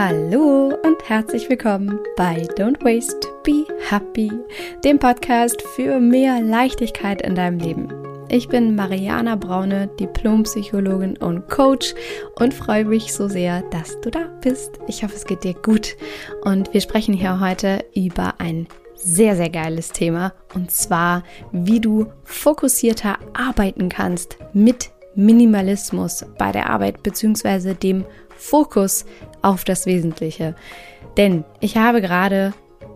Hallo und herzlich willkommen bei Don't Waste, Be Happy, dem Podcast für mehr Leichtigkeit in deinem Leben. Ich bin Mariana Braune, Diplompsychologin und Coach und freue mich so sehr, dass du da bist. Ich hoffe, es geht dir gut und wir sprechen hier heute über ein sehr, sehr geiles Thema und zwar, wie du fokussierter arbeiten kannst mit Minimalismus bei der Arbeit bzw. dem Fokus auf das Wesentliche. Denn ich habe gerade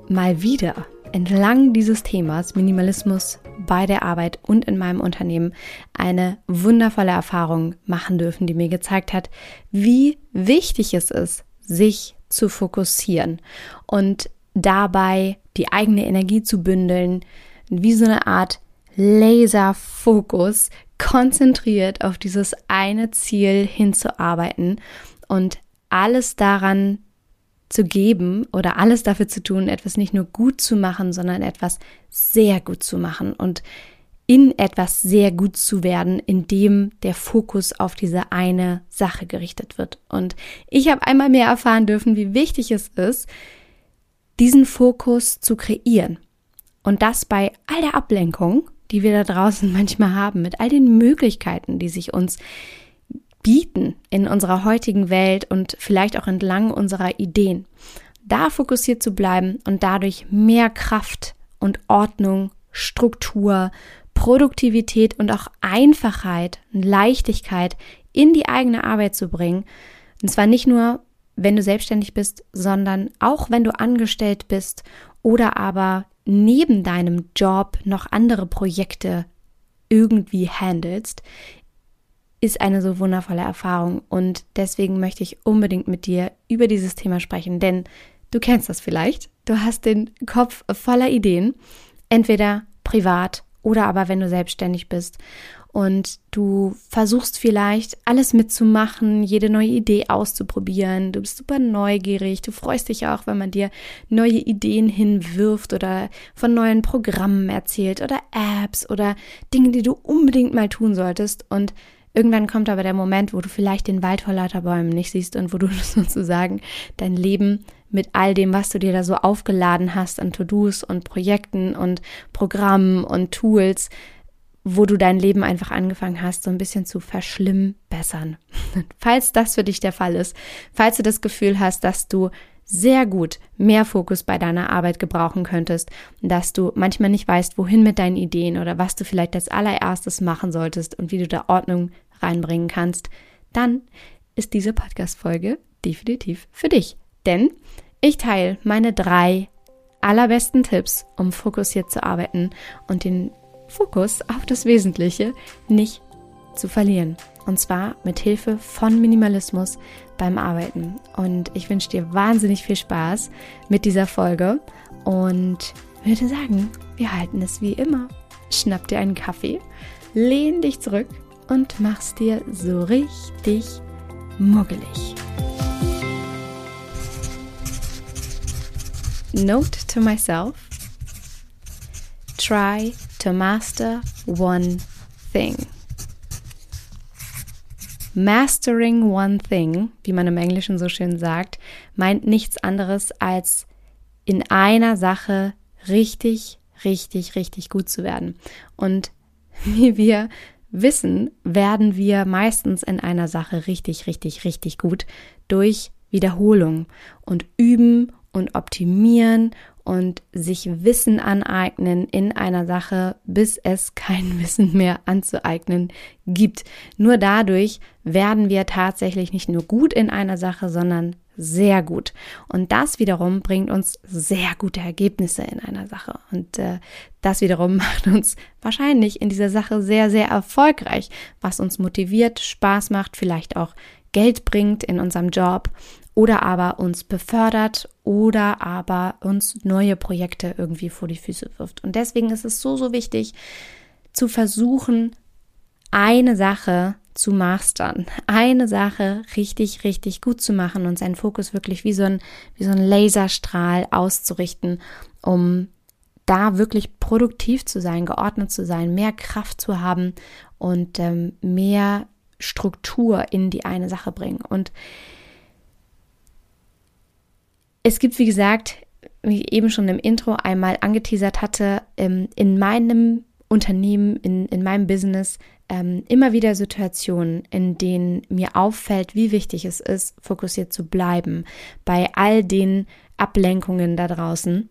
mal wieder entlang dieses Themas Minimalismus bei der Arbeit und in meinem Unternehmen eine wundervolle Erfahrung machen dürfen, die mir gezeigt hat, wie wichtig es ist, sich zu fokussieren und dabei die eigene Energie zu bündeln, wie so eine Art Laserfokus konzentriert auf dieses eine Ziel hinzuarbeiten und alles daran zu geben oder alles dafür zu tun, etwas nicht nur gut zu machen, sondern etwas sehr gut zu machen und in etwas sehr gut zu werden, indem der Fokus auf diese eine Sache gerichtet wird. Und ich habe einmal mehr erfahren dürfen, wie wichtig es ist, diesen Fokus zu kreieren. Und das bei all der Ablenkung, die wir da draußen manchmal haben, mit all den Möglichkeiten, die sich uns bieten in unserer heutigen Welt und vielleicht auch entlang unserer Ideen. Da fokussiert zu bleiben und dadurch mehr Kraft und Ordnung, Struktur, Produktivität und auch Einfachheit und Leichtigkeit in die eigene Arbeit zu bringen. Und zwar nicht nur, wenn du selbstständig bist, sondern auch wenn du angestellt bist oder aber neben deinem Job noch andere Projekte irgendwie handelst, ist eine so wundervolle Erfahrung und deswegen möchte ich unbedingt mit dir über dieses Thema sprechen, denn du kennst das vielleicht. Du hast den Kopf voller Ideen, entweder privat oder aber wenn du selbstständig bist und du versuchst vielleicht alles mitzumachen, jede neue Idee auszuprobieren. Du bist super neugierig. Du freust dich auch, wenn man dir neue Ideen hinwirft oder von neuen Programmen erzählt oder Apps oder Dinge, die du unbedingt mal tun solltest. Und Irgendwann kommt aber der Moment, wo du vielleicht den Wald vor lauter Bäumen nicht siehst und wo du sozusagen dein Leben mit all dem, was du dir da so aufgeladen hast an To-Dos und Projekten und Programmen und Tools, wo du dein Leben einfach angefangen hast, so ein bisschen zu verschlimmbessern. falls das für dich der Fall ist, falls du das Gefühl hast, dass du sehr gut mehr Fokus bei deiner Arbeit gebrauchen könntest, dass du manchmal nicht weißt, wohin mit deinen Ideen oder was du vielleicht als allererstes machen solltest und wie du da Ordnung reinbringen kannst, dann ist diese Podcast-Folge definitiv für dich. Denn ich teile meine drei allerbesten Tipps, um fokussiert zu arbeiten und den Fokus auf das Wesentliche nicht zu verlieren. Und zwar mit Hilfe von Minimalismus beim Arbeiten. Und ich wünsche dir wahnsinnig viel Spaß mit dieser Folge und würde sagen, wir halten es wie immer. Schnapp dir einen Kaffee, lehn dich zurück und mach's dir so richtig muggelig. Note to myself Try to master one thing. Mastering one thing, wie man im Englischen so schön sagt, meint nichts anderes als in einer Sache richtig, richtig, richtig gut zu werden. Und wie wir wissen, werden wir meistens in einer Sache richtig, richtig, richtig gut durch Wiederholung und üben und optimieren und sich Wissen aneignen in einer Sache, bis es kein Wissen mehr anzueignen gibt. Nur dadurch werden wir tatsächlich nicht nur gut in einer Sache, sondern sehr gut. Und das wiederum bringt uns sehr gute Ergebnisse in einer Sache. Und äh, das wiederum macht uns wahrscheinlich in dieser Sache sehr, sehr erfolgreich, was uns motiviert, Spaß macht, vielleicht auch Geld bringt in unserem Job oder aber uns befördert oder aber uns neue Projekte irgendwie vor die Füße wirft. Und deswegen ist es so, so wichtig zu versuchen, eine Sache zu mastern, eine Sache richtig, richtig gut zu machen und seinen Fokus wirklich wie so ein, wie so ein Laserstrahl auszurichten, um da wirklich produktiv zu sein, geordnet zu sein, mehr Kraft zu haben und ähm, mehr Struktur in die eine Sache bringen. Und es gibt, wie gesagt, wie ich eben schon im Intro einmal angeteasert hatte, ähm, in meinem Unternehmen, in, in meinem Business ähm, immer wieder Situationen, in denen mir auffällt, wie wichtig es ist, fokussiert zu bleiben bei all den Ablenkungen da draußen,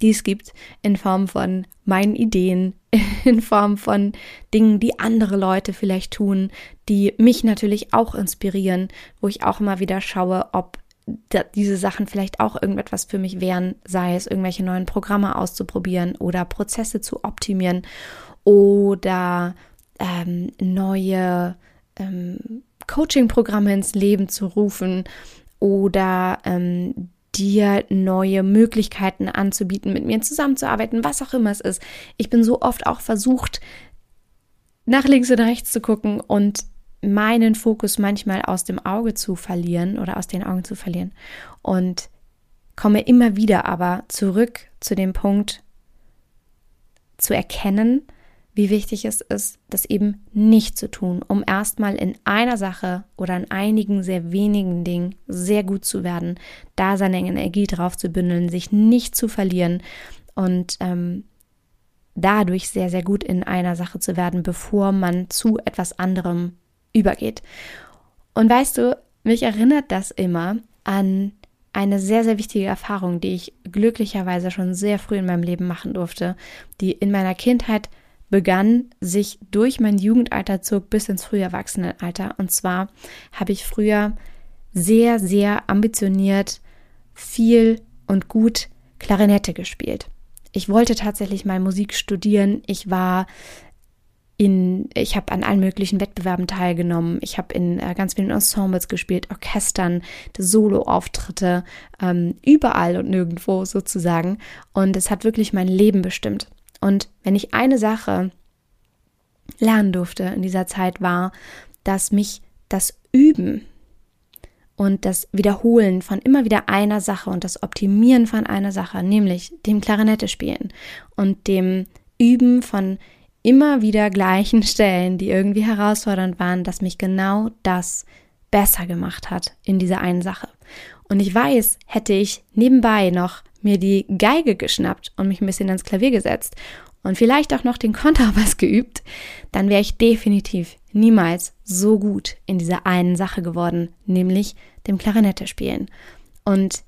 die es gibt, in Form von meinen Ideen, in Form von Dingen, die andere Leute vielleicht tun, die mich natürlich auch inspirieren, wo ich auch immer wieder schaue, ob diese Sachen vielleicht auch irgendetwas für mich wären, sei es irgendwelche neuen Programme auszuprobieren oder Prozesse zu optimieren oder ähm, neue ähm, Coaching-Programme ins Leben zu rufen oder ähm, dir neue Möglichkeiten anzubieten, mit mir zusammenzuarbeiten, was auch immer es ist. Ich bin so oft auch versucht, nach links oder rechts zu gucken und meinen Fokus manchmal aus dem Auge zu verlieren oder aus den Augen zu verlieren und komme immer wieder aber zurück zu dem Punkt zu erkennen, wie wichtig es ist, das eben nicht zu tun, um erstmal in einer Sache oder in einigen sehr wenigen Dingen sehr gut zu werden, da seine Energie drauf zu bündeln, sich nicht zu verlieren und ähm, dadurch sehr, sehr gut in einer Sache zu werden, bevor man zu etwas anderem übergeht. Und weißt du, mich erinnert das immer an eine sehr, sehr wichtige Erfahrung, die ich glücklicherweise schon sehr früh in meinem Leben machen durfte, die in meiner Kindheit begann, sich durch mein Jugendalter zog bis ins frühe Erwachsenenalter. Und zwar habe ich früher sehr, sehr ambitioniert, viel und gut Klarinette gespielt. Ich wollte tatsächlich mal Musik studieren. Ich war in, ich habe an allen möglichen Wettbewerben teilgenommen. Ich habe in äh, ganz vielen Ensembles gespielt, Orchestern, Solo-Auftritte, ähm, überall und nirgendwo sozusagen. Und es hat wirklich mein Leben bestimmt. Und wenn ich eine Sache lernen durfte in dieser Zeit, war, dass mich das Üben und das Wiederholen von immer wieder einer Sache und das Optimieren von einer Sache, nämlich dem Klarinette spielen und dem Üben von immer wieder gleichen Stellen, die irgendwie herausfordernd waren, dass mich genau das besser gemacht hat in dieser einen Sache. Und ich weiß, hätte ich nebenbei noch mir die Geige geschnappt und mich ein bisschen ans Klavier gesetzt und vielleicht auch noch den Kontrabass geübt, dann wäre ich definitiv niemals so gut in dieser einen Sache geworden, nämlich dem Klarinette spielen. Und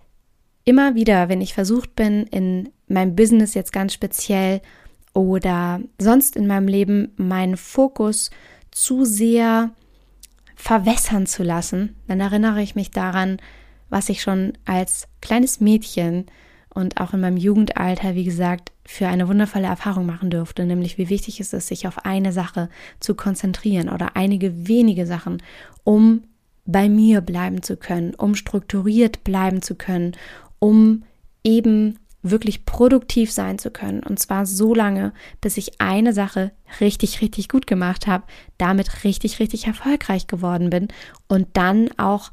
immer wieder, wenn ich versucht bin, in meinem Business jetzt ganz speziell oder sonst in meinem Leben meinen Fokus zu sehr verwässern zu lassen, dann erinnere ich mich daran, was ich schon als kleines Mädchen und auch in meinem Jugendalter, wie gesagt, für eine wundervolle Erfahrung machen durfte, nämlich wie wichtig es ist, sich auf eine Sache zu konzentrieren oder einige wenige Sachen, um bei mir bleiben zu können, um strukturiert bleiben zu können, um eben wirklich produktiv sein zu können. Und zwar so lange, bis ich eine Sache richtig, richtig gut gemacht habe, damit richtig, richtig erfolgreich geworden bin und dann auch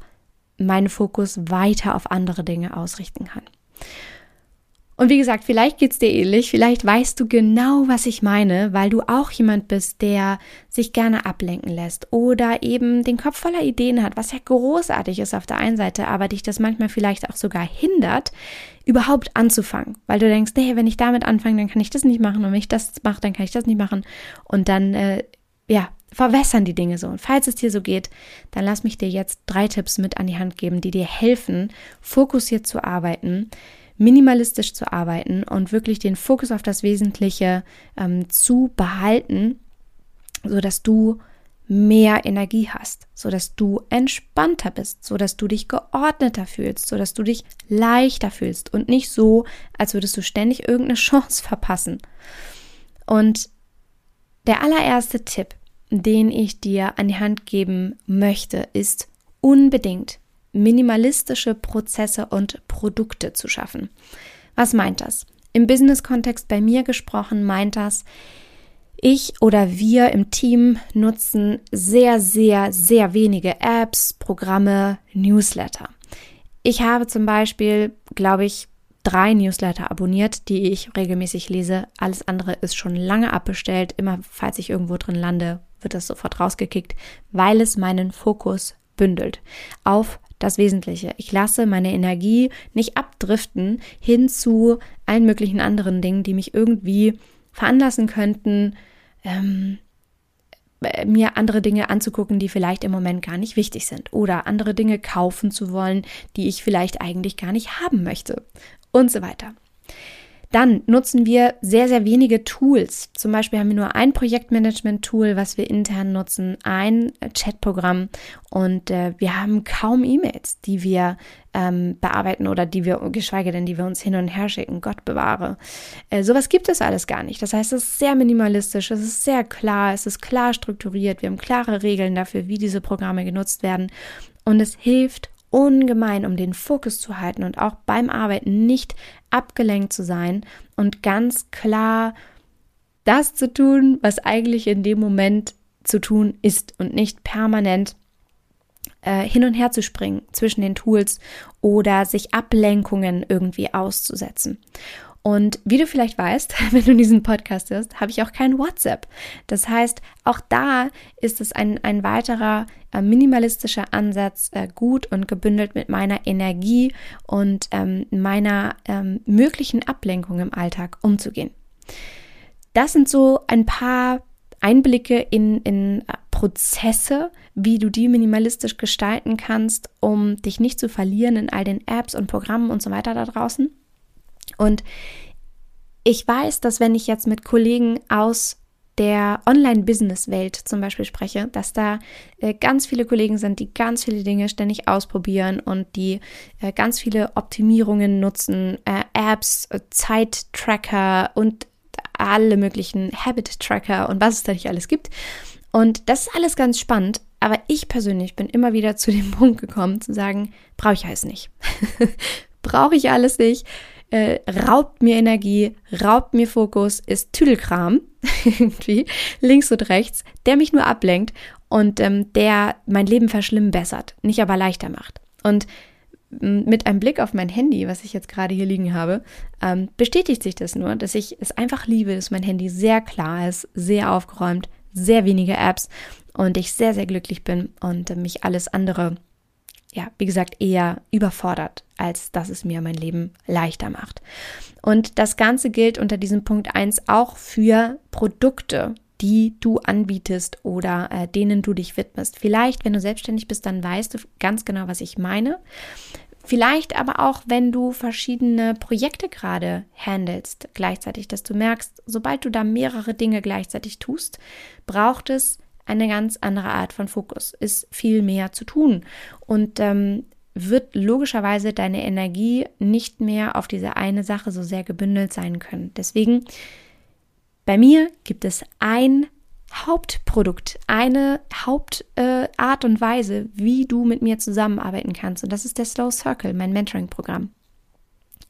meinen Fokus weiter auf andere Dinge ausrichten kann. Und wie gesagt, vielleicht geht's dir ähnlich, vielleicht weißt du genau, was ich meine, weil du auch jemand bist, der sich gerne ablenken lässt oder eben den Kopf voller Ideen hat, was ja großartig ist auf der einen Seite, aber dich das manchmal vielleicht auch sogar hindert, überhaupt anzufangen, weil du denkst, nee, wenn ich damit anfange, dann kann ich das nicht machen. Und wenn ich das mache, dann kann ich das nicht machen. Und dann äh, ja, verwässern die Dinge so. Und falls es dir so geht, dann lass mich dir jetzt drei Tipps mit an die Hand geben, die dir helfen, fokussiert zu arbeiten minimalistisch zu arbeiten und wirklich den Fokus auf das Wesentliche ähm, zu behalten, so dass du mehr Energie hast, so dass du entspannter bist, so dass du dich geordneter fühlst, so dass du dich leichter fühlst und nicht so, als würdest du ständig irgendeine Chance verpassen. Und der allererste Tipp, den ich dir an die Hand geben möchte, ist unbedingt minimalistische Prozesse und Produkte zu schaffen. Was meint das? Im Business-Kontext bei mir gesprochen meint das, ich oder wir im Team nutzen sehr, sehr, sehr wenige Apps, Programme, Newsletter. Ich habe zum Beispiel, glaube ich, drei Newsletter abonniert, die ich regelmäßig lese. Alles andere ist schon lange abbestellt. Immer falls ich irgendwo drin lande, wird das sofort rausgekickt, weil es meinen Fokus bündelt auf das Wesentliche. Ich lasse meine Energie nicht abdriften hin zu allen möglichen anderen Dingen, die mich irgendwie veranlassen könnten, ähm, mir andere Dinge anzugucken, die vielleicht im Moment gar nicht wichtig sind oder andere Dinge kaufen zu wollen, die ich vielleicht eigentlich gar nicht haben möchte und so weiter. Dann nutzen wir sehr, sehr wenige Tools. Zum Beispiel haben wir nur ein Projektmanagement-Tool, was wir intern nutzen, ein Chatprogramm und äh, wir haben kaum E-Mails, die wir ähm, bearbeiten oder die wir, geschweige denn, die wir uns hin und her schicken. Gott bewahre. Äh, sowas gibt es alles gar nicht. Das heißt, es ist sehr minimalistisch, es ist sehr klar, es ist klar strukturiert. Wir haben klare Regeln dafür, wie diese Programme genutzt werden und es hilft ungemein, um den Fokus zu halten und auch beim Arbeiten nicht abgelenkt zu sein und ganz klar das zu tun, was eigentlich in dem Moment zu tun ist und nicht permanent äh, hin und her zu springen zwischen den Tools oder sich Ablenkungen irgendwie auszusetzen. Und wie du vielleicht weißt, wenn du diesen Podcast hörst, habe ich auch kein WhatsApp. Das heißt, auch da ist es ein, ein weiterer äh, minimalistischer Ansatz, äh, gut und gebündelt mit meiner Energie und ähm, meiner ähm, möglichen Ablenkung im Alltag umzugehen. Das sind so ein paar Einblicke in, in äh, Prozesse, wie du die minimalistisch gestalten kannst, um dich nicht zu verlieren in all den Apps und Programmen und so weiter da draußen. Und ich weiß, dass wenn ich jetzt mit Kollegen aus der Online-Business-Welt zum Beispiel spreche, dass da äh, ganz viele Kollegen sind, die ganz viele Dinge ständig ausprobieren und die äh, ganz viele Optimierungen nutzen, äh, Apps, äh, Zeit-Tracker und alle möglichen Habit-Tracker und was es da nicht alles gibt. Und das ist alles ganz spannend, aber ich persönlich bin immer wieder zu dem Punkt gekommen, zu sagen, brauche ich alles nicht. brauche ich alles nicht äh, raubt mir Energie, raubt mir Fokus, ist Tüdelkram, irgendwie, links und rechts, der mich nur ablenkt und ähm, der mein Leben verschlimmbessert, nicht aber leichter macht. Und mit einem Blick auf mein Handy, was ich jetzt gerade hier liegen habe, ähm, bestätigt sich das nur, dass ich es einfach liebe, dass mein Handy sehr klar ist, sehr aufgeräumt, sehr wenige Apps und ich sehr, sehr glücklich bin und äh, mich alles andere ja, wie gesagt, eher überfordert, als dass es mir mein Leben leichter macht. Und das Ganze gilt unter diesem Punkt 1 auch für Produkte, die du anbietest oder äh, denen du dich widmest. Vielleicht, wenn du selbstständig bist, dann weißt du ganz genau, was ich meine. Vielleicht aber auch, wenn du verschiedene Projekte gerade handelst, gleichzeitig, dass du merkst, sobald du da mehrere Dinge gleichzeitig tust, braucht es eine ganz andere Art von Fokus, ist viel mehr zu tun und ähm, wird logischerweise deine Energie nicht mehr auf diese eine Sache so sehr gebündelt sein können. Deswegen, bei mir gibt es ein Hauptprodukt, eine Hauptart äh, und Weise, wie du mit mir zusammenarbeiten kannst. Und das ist der Slow Circle, mein Mentoring-Programm.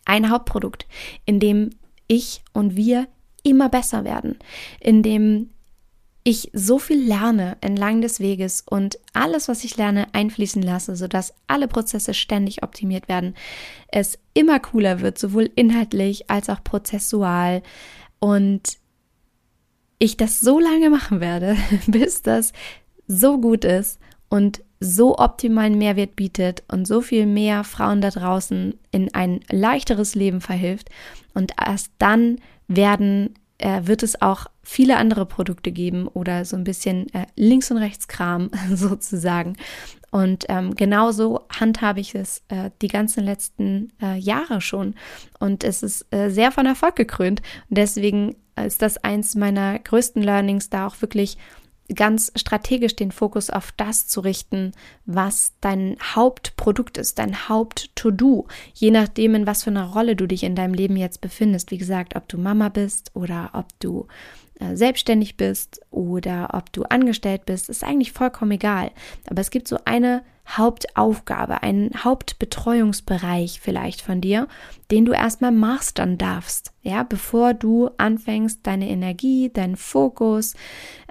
Ein Hauptprodukt, in dem ich und wir immer besser werden, in dem ich so viel lerne entlang des Weges und alles, was ich lerne, einfließen lasse, sodass alle Prozesse ständig optimiert werden, es immer cooler wird, sowohl inhaltlich als auch prozessual und ich das so lange machen werde, bis das so gut ist und so optimalen Mehrwert bietet und so viel mehr Frauen da draußen in ein leichteres Leben verhilft. Und erst dann werden äh, wird es auch viele andere Produkte geben oder so ein bisschen äh, links und rechts Kram sozusagen. Und ähm, genauso handhabe ich es äh, die ganzen letzten äh, Jahre schon. Und es ist äh, sehr von Erfolg gekrönt. Und deswegen ist das eins meiner größten Learnings, da auch wirklich ganz strategisch den Fokus auf das zu richten, was dein Hauptprodukt ist, dein Haupt-To-Do, je nachdem, in was für einer Rolle du dich in deinem Leben jetzt befindest. Wie gesagt, ob du Mama bist oder ob du selbstständig bist oder ob du angestellt bist, ist eigentlich vollkommen egal. Aber es gibt so eine Hauptaufgabe, einen Hauptbetreuungsbereich vielleicht von dir, den du erstmal mastern darfst, ja, bevor du anfängst, deine Energie, deinen Fokus,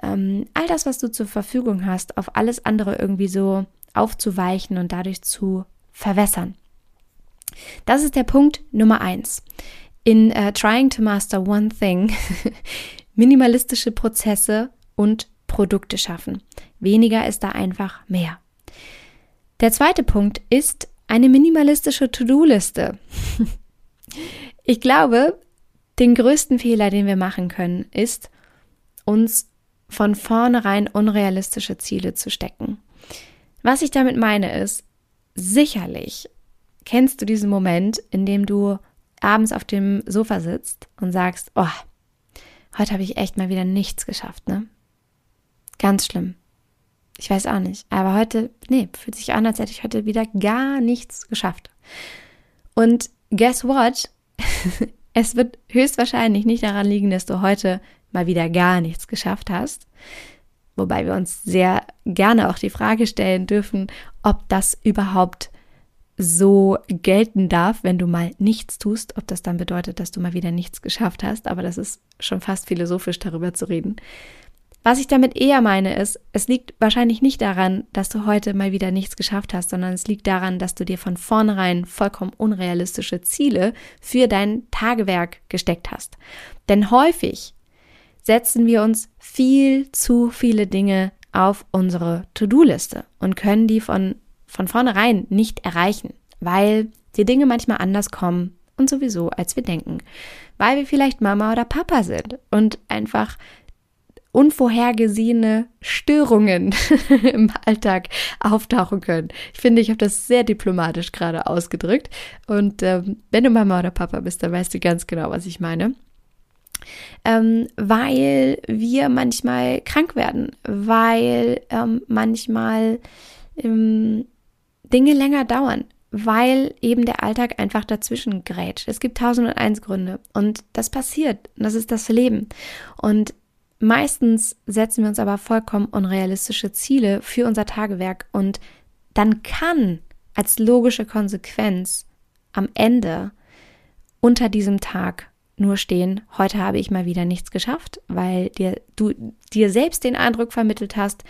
ähm, all das, was du zur Verfügung hast, auf alles andere irgendwie so aufzuweichen und dadurch zu verwässern. Das ist der Punkt Nummer eins. In uh, Trying to Master One Thing minimalistische Prozesse und Produkte schaffen. Weniger ist da einfach mehr. Der zweite Punkt ist eine minimalistische To-Do-Liste. ich glaube, den größten Fehler, den wir machen können, ist, uns von vornherein unrealistische Ziele zu stecken. Was ich damit meine ist, sicherlich kennst du diesen Moment, in dem du abends auf dem Sofa sitzt und sagst, oh, heute habe ich echt mal wieder nichts geschafft, ne? Ganz schlimm. Ich weiß auch nicht. Aber heute, nee, fühlt sich an, als hätte ich heute wieder gar nichts geschafft. Und guess what? es wird höchstwahrscheinlich nicht daran liegen, dass du heute mal wieder gar nichts geschafft hast. Wobei wir uns sehr gerne auch die Frage stellen dürfen, ob das überhaupt so gelten darf, wenn du mal nichts tust, ob das dann bedeutet, dass du mal wieder nichts geschafft hast. Aber das ist schon fast philosophisch darüber zu reden. Was ich damit eher meine ist, es liegt wahrscheinlich nicht daran, dass du heute mal wieder nichts geschafft hast, sondern es liegt daran, dass du dir von vornherein vollkommen unrealistische Ziele für dein Tagewerk gesteckt hast. Denn häufig setzen wir uns viel zu viele Dinge auf unsere To-Do-Liste und können die von, von vornherein nicht erreichen, weil die Dinge manchmal anders kommen und sowieso, als wir denken. Weil wir vielleicht Mama oder Papa sind und einfach unvorhergesehene Störungen im Alltag auftauchen können. Ich finde, ich habe das sehr diplomatisch gerade ausgedrückt. Und ähm, wenn du Mama oder Papa bist, dann weißt du ganz genau, was ich meine. Ähm, weil wir manchmal krank werden, weil ähm, manchmal Dinge länger dauern, weil eben der Alltag einfach dazwischen grätscht. Es gibt tausend und eins Gründe und das passiert. Das ist das Leben. Und Meistens setzen wir uns aber vollkommen unrealistische Ziele für unser Tagewerk und dann kann als logische Konsequenz am Ende unter diesem Tag nur stehen, heute habe ich mal wieder nichts geschafft, weil dir, du dir selbst den Eindruck vermittelt hast,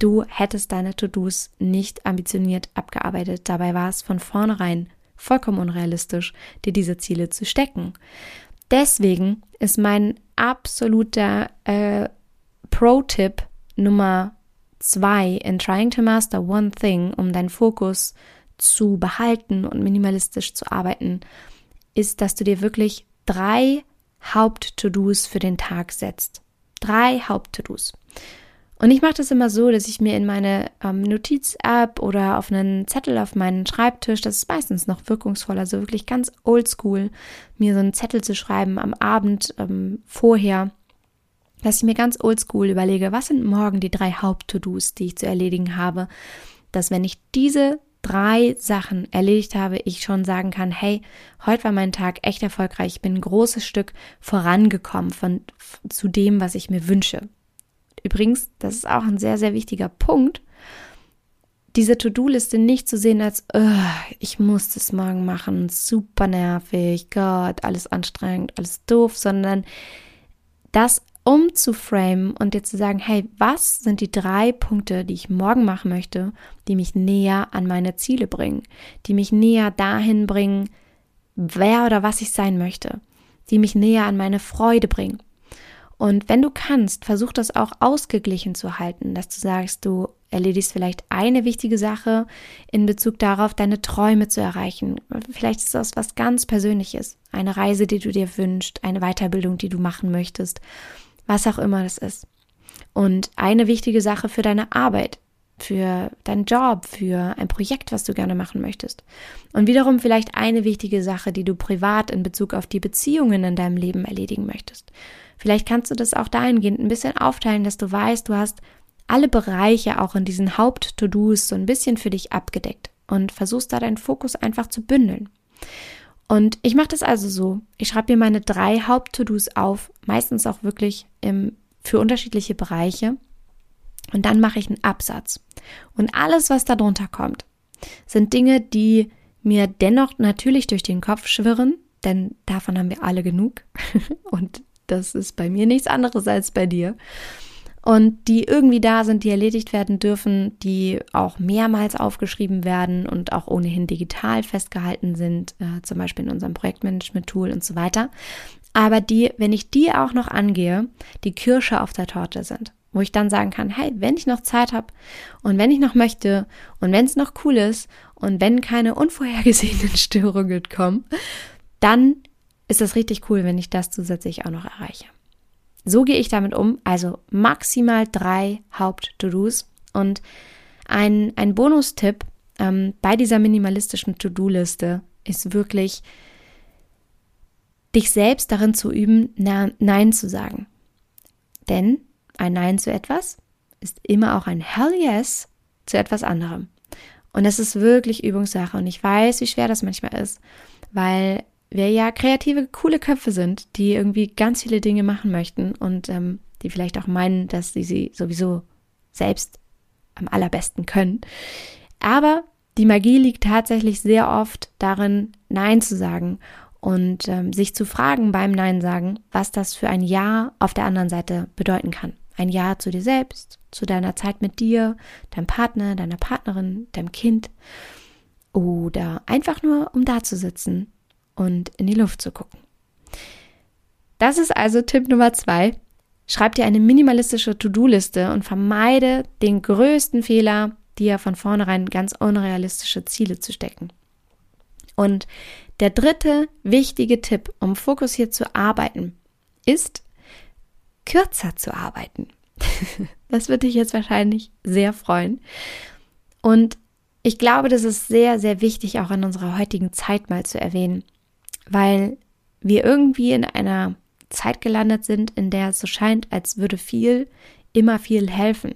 du hättest deine To-Dos nicht ambitioniert abgearbeitet. Dabei war es von vornherein vollkommen unrealistisch, dir diese Ziele zu stecken. Deswegen ist mein absoluter äh, Pro-Tipp Nummer zwei in Trying to Master One Thing, um deinen Fokus zu behalten und minimalistisch zu arbeiten, ist, dass du dir wirklich drei Haupt-To-Dos für den Tag setzt. Drei Haupt-To-Dos. Und ich mache das immer so, dass ich mir in meine ähm, Notiz-App oder auf einen Zettel auf meinen Schreibtisch, das ist meistens noch wirkungsvoll, also wirklich ganz oldschool, mir so einen Zettel zu schreiben am Abend ähm, vorher, dass ich mir ganz oldschool überlege, was sind morgen die drei Haupt-To-Dos, die ich zu erledigen habe, dass wenn ich diese drei Sachen erledigt habe, ich schon sagen kann, hey, heute war mein Tag echt erfolgreich, ich bin ein großes Stück vorangekommen von, zu dem, was ich mir wünsche. Übrigens, das ist auch ein sehr, sehr wichtiger Punkt, diese To-Do-Liste nicht zu sehen als, ich muss das morgen machen, super nervig, Gott, alles anstrengend, alles doof, sondern das umzuframen und dir zu sagen, hey, was sind die drei Punkte, die ich morgen machen möchte, die mich näher an meine Ziele bringen, die mich näher dahin bringen, wer oder was ich sein möchte, die mich näher an meine Freude bringen. Und wenn du kannst, versuch das auch ausgeglichen zu halten, dass du sagst, du erledigst vielleicht eine wichtige Sache in Bezug darauf, deine Träume zu erreichen. Vielleicht ist das was ganz Persönliches, eine Reise, die du dir wünschst, eine Weiterbildung, die du machen möchtest, was auch immer das ist. Und eine wichtige Sache für deine Arbeit, für deinen Job, für ein Projekt, was du gerne machen möchtest. Und wiederum vielleicht eine wichtige Sache, die du privat in Bezug auf die Beziehungen in deinem Leben erledigen möchtest. Vielleicht kannst du das auch dahingehend ein bisschen aufteilen, dass du weißt, du hast alle Bereiche auch in diesen Haupt-To-Dos so ein bisschen für dich abgedeckt und versuchst da deinen Fokus einfach zu bündeln. Und ich mache das also so. Ich schreibe mir meine drei Haupt-To-Dos auf, meistens auch wirklich im, für unterschiedliche Bereiche. Und dann mache ich einen Absatz. Und alles, was darunter kommt, sind Dinge, die mir dennoch natürlich durch den Kopf schwirren, denn davon haben wir alle genug. Und das ist bei mir nichts anderes als bei dir. Und die irgendwie da sind, die erledigt werden dürfen, die auch mehrmals aufgeschrieben werden und auch ohnehin digital festgehalten sind, äh, zum Beispiel in unserem Projektmanagement-Tool und so weiter. Aber die, wenn ich die auch noch angehe, die Kirsche auf der Torte sind. wo ich dann sagen kann, hey, wenn ich noch Zeit habe und wenn ich noch möchte und wenn es noch cool ist und wenn keine unvorhergesehenen Störungen kommen, dann ist das richtig cool, wenn ich das zusätzlich auch noch erreiche. So gehe ich damit um, also maximal drei Haupt-To-Dos und ein, ein Bonustipp ähm, bei dieser minimalistischen To-Do-Liste ist wirklich, dich selbst darin zu üben, Nein zu sagen. Denn ein Nein zu etwas ist immer auch ein Hell Yes zu etwas anderem. Und es ist wirklich Übungssache. Und ich weiß, wie schwer das manchmal ist, weil wir ja kreative, coole Köpfe sind, die irgendwie ganz viele Dinge machen möchten und ähm, die vielleicht auch meinen, dass sie sie sowieso selbst am allerbesten können. Aber die Magie liegt tatsächlich sehr oft darin, Nein zu sagen und ähm, sich zu fragen beim Nein sagen, was das für ein Ja auf der anderen Seite bedeuten kann. Ein Ja zu dir selbst, zu deiner Zeit mit dir, deinem Partner, deiner Partnerin, deinem Kind. Oder einfach nur, um da zu sitzen und in die Luft zu gucken. Das ist also Tipp Nummer zwei. Schreib dir eine minimalistische To-Do-Liste und vermeide den größten Fehler, dir von vornherein ganz unrealistische Ziele zu stecken. Und der dritte wichtige Tipp, um fokussiert zu arbeiten, ist, kürzer zu arbeiten. das würde dich jetzt wahrscheinlich sehr freuen. Und ich glaube, das ist sehr, sehr wichtig, auch in unserer heutigen Zeit mal zu erwähnen, weil wir irgendwie in einer Zeit gelandet sind, in der es so scheint, als würde viel immer viel helfen.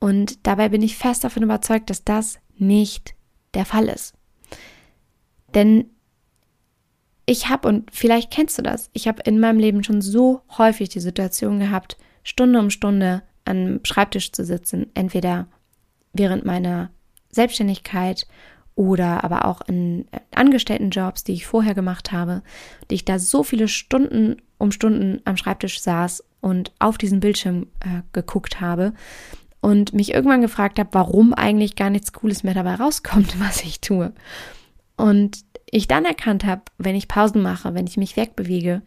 Und dabei bin ich fest davon überzeugt, dass das nicht der Fall ist. Denn ich habe, und vielleicht kennst du das, ich habe in meinem Leben schon so häufig die Situation gehabt, Stunde um Stunde am Schreibtisch zu sitzen, entweder während meiner Selbstständigkeit oder aber auch in Angestelltenjobs, die ich vorher gemacht habe, die ich da so viele Stunden um Stunden am Schreibtisch saß und auf diesen Bildschirm äh, geguckt habe und mich irgendwann gefragt habe, warum eigentlich gar nichts Cooles mehr dabei rauskommt, was ich tue. Und ich dann erkannt habe, wenn ich Pausen mache, wenn ich mich wegbewege,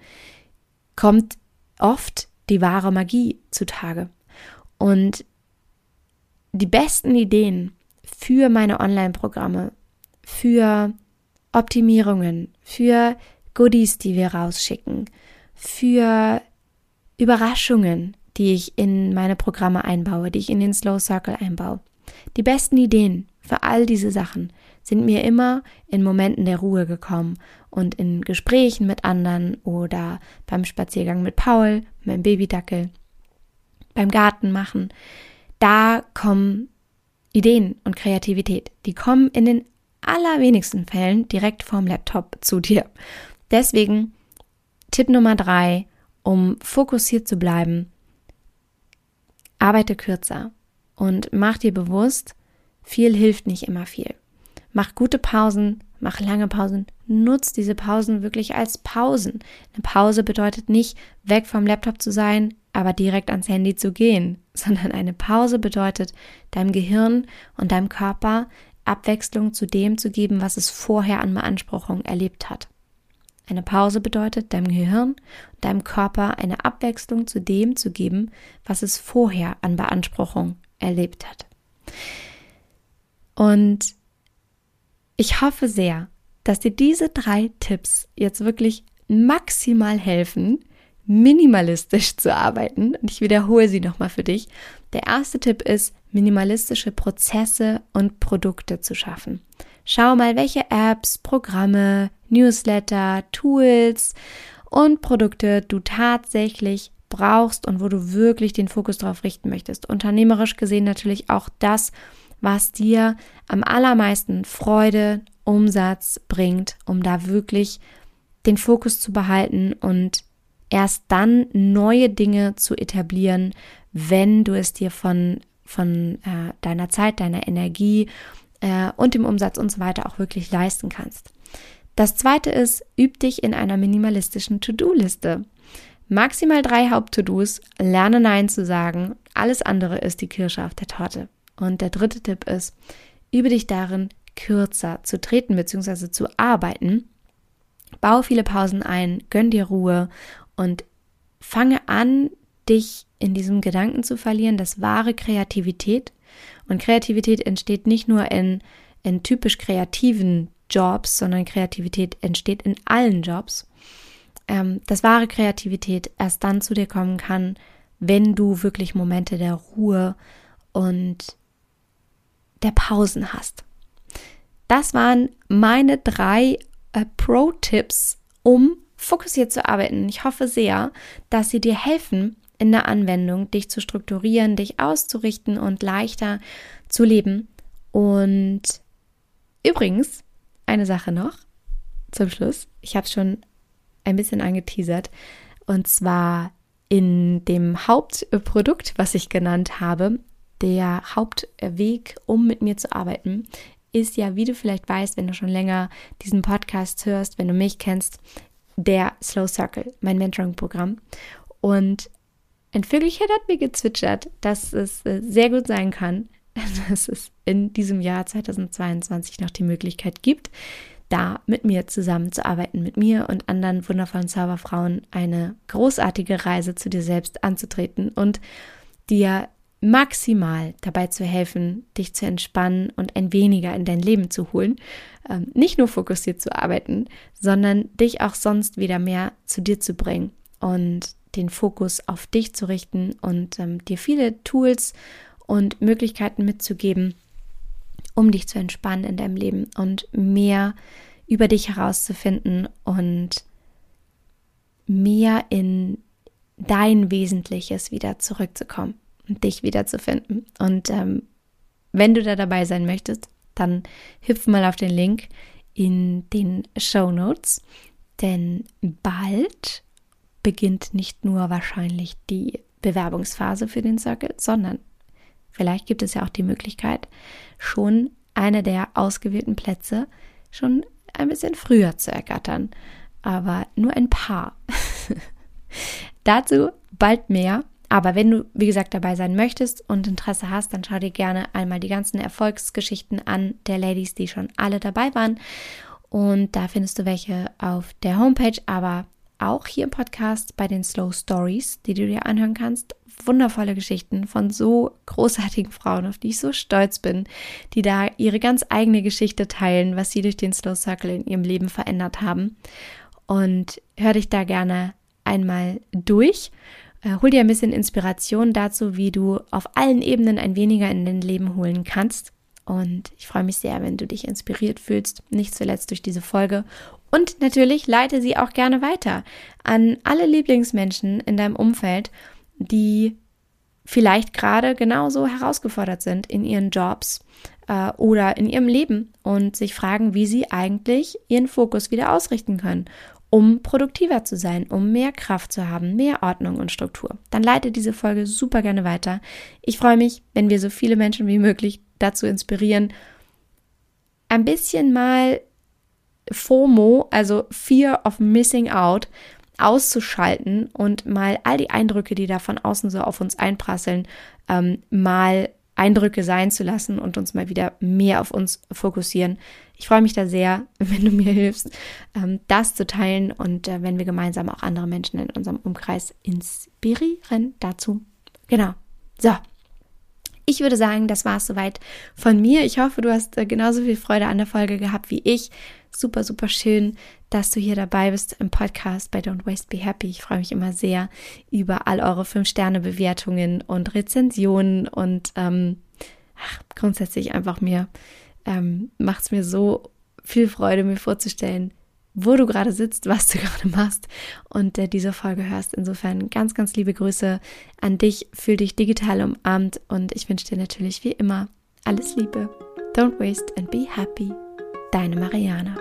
kommt oft die wahre Magie zutage. Und die besten Ideen für meine Online-Programme, für Optimierungen, für Goodies, die wir rausschicken, für Überraschungen, die ich in meine Programme einbaue, die ich in den Slow Circle einbaue. Die besten Ideen für all diese Sachen sind mir immer in Momenten der Ruhe gekommen und in Gesprächen mit anderen oder beim Spaziergang mit Paul, meinem Babydackel, beim Garten machen. Da kommen Ideen und Kreativität. Die kommen in den allerwenigsten Fällen direkt vorm Laptop zu dir. Deswegen Tipp Nummer drei, um fokussiert zu bleiben, arbeite kürzer und mach dir bewusst, viel hilft nicht immer viel. Mach gute Pausen, mach lange Pausen, nutz diese Pausen wirklich als Pausen. Eine Pause bedeutet nicht, weg vom Laptop zu sein, aber direkt ans Handy zu gehen, sondern eine Pause bedeutet, deinem Gehirn und deinem Körper Abwechslung zu dem zu geben, was es vorher an Beanspruchung erlebt hat. Eine Pause bedeutet, deinem Gehirn und deinem Körper eine Abwechslung zu dem zu geben, was es vorher an Beanspruchung erlebt hat. Und ich hoffe sehr, dass dir diese drei Tipps jetzt wirklich maximal helfen, minimalistisch zu arbeiten. Und ich wiederhole sie nochmal für dich. Der erste Tipp ist, minimalistische Prozesse und Produkte zu schaffen. Schau mal, welche Apps, Programme, Newsletter, Tools und Produkte du tatsächlich brauchst und wo du wirklich den Fokus darauf richten möchtest. Unternehmerisch gesehen natürlich auch das, was dir am allermeisten Freude, Umsatz bringt, um da wirklich den Fokus zu behalten und erst dann neue Dinge zu etablieren, wenn du es dir von, von äh, deiner Zeit, deiner Energie äh, und dem Umsatz und so weiter auch wirklich leisten kannst. Das zweite ist, üb dich in einer minimalistischen To-Do-Liste. Maximal drei Haupt-To-Dos, lerne Nein zu sagen. Alles andere ist die Kirsche auf der Torte. Und der dritte Tipp ist, übe dich darin, kürzer zu treten bzw. zu arbeiten. Bau viele Pausen ein, gönn dir Ruhe und fange an, dich in diesem Gedanken zu verlieren, dass wahre Kreativität und Kreativität entsteht nicht nur in, in typisch kreativen Jobs, sondern Kreativität entsteht in allen Jobs, ähm, dass wahre Kreativität erst dann zu dir kommen kann, wenn du wirklich Momente der Ruhe und der Pausen hast. Das waren meine drei äh, Pro-Tipps, um fokussiert zu arbeiten. Ich hoffe sehr, dass sie dir helfen, in der Anwendung dich zu strukturieren, dich auszurichten und leichter zu leben. Und übrigens, eine Sache noch zum Schluss. Ich habe es schon ein bisschen angeteasert. Und zwar in dem Hauptprodukt, was ich genannt habe, der Hauptweg, um mit mir zu arbeiten, ist ja, wie du vielleicht weißt, wenn du schon länger diesen Podcast hörst, wenn du mich kennst, der Slow Circle, mein Mentoring-Programm. Und ein Vögelchen hat mir gezwitschert, dass es äh, sehr gut sein kann, dass es in diesem Jahr 2022 noch die Möglichkeit gibt, da mit mir zusammenzuarbeiten, mit mir und anderen wundervollen Zauberfrauen eine großartige Reise zu dir selbst anzutreten und dir maximal dabei zu helfen, dich zu entspannen und ein weniger in dein Leben zu holen. Ähm, nicht nur fokussiert zu arbeiten, sondern dich auch sonst wieder mehr zu dir zu bringen und den Fokus auf dich zu richten und ähm, dir viele Tools und Möglichkeiten mitzugeben, um dich zu entspannen in deinem Leben und mehr über dich herauszufinden und mehr in dein Wesentliches wieder zurückzukommen dich wiederzufinden. Und ähm, wenn du da dabei sein möchtest, dann hüpf mal auf den Link in den Show Notes, denn bald beginnt nicht nur wahrscheinlich die Bewerbungsphase für den Circle, sondern vielleicht gibt es ja auch die Möglichkeit, schon eine der ausgewählten Plätze schon ein bisschen früher zu ergattern. Aber nur ein paar. Dazu bald mehr. Aber wenn du, wie gesagt, dabei sein möchtest und Interesse hast, dann schau dir gerne einmal die ganzen Erfolgsgeschichten an der Ladies, die schon alle dabei waren. Und da findest du welche auf der Homepage, aber auch hier im Podcast bei den Slow Stories, die du dir anhören kannst. Wundervolle Geschichten von so großartigen Frauen, auf die ich so stolz bin, die da ihre ganz eigene Geschichte teilen, was sie durch den Slow Circle in ihrem Leben verändert haben. Und hör dich da gerne einmal durch. Äh, hol dir ein bisschen Inspiration dazu, wie du auf allen Ebenen ein weniger in dein Leben holen kannst. Und ich freue mich sehr, wenn du dich inspiriert fühlst, nicht zuletzt durch diese Folge. Und natürlich leite sie auch gerne weiter an alle Lieblingsmenschen in deinem Umfeld, die vielleicht gerade genauso herausgefordert sind in ihren Jobs äh, oder in ihrem Leben und sich fragen, wie sie eigentlich ihren Fokus wieder ausrichten können, um produktiver zu sein, um mehr Kraft zu haben, mehr Ordnung und Struktur. Dann leite diese Folge super gerne weiter. Ich freue mich, wenn wir so viele Menschen wie möglich dazu inspirieren, ein bisschen mal FOMO, also Fear of Missing Out, auszuschalten und mal all die Eindrücke, die da von außen so auf uns einprasseln, ähm, mal Eindrücke sein zu lassen und uns mal wieder mehr auf uns fokussieren. Ich freue mich da sehr, wenn du mir hilfst, ähm, das zu teilen und äh, wenn wir gemeinsam auch andere Menschen in unserem Umkreis inspirieren dazu. Genau. So, ich würde sagen, das war es soweit von mir. Ich hoffe, du hast äh, genauso viel Freude an der Folge gehabt wie ich. Super, super schön, dass du hier dabei bist im Podcast bei Don't Waste Be Happy. Ich freue mich immer sehr über all eure 5-Sterne-Bewertungen und Rezensionen und ähm, ach, grundsätzlich einfach mir ähm, macht es mir so viel Freude, mir vorzustellen, wo du gerade sitzt, was du gerade machst und äh, diese Folge hörst. Insofern ganz, ganz liebe Grüße an dich. Fühl dich digital umarmt und ich wünsche dir natürlich wie immer alles Liebe. Don't waste and be happy. Deine Mariana.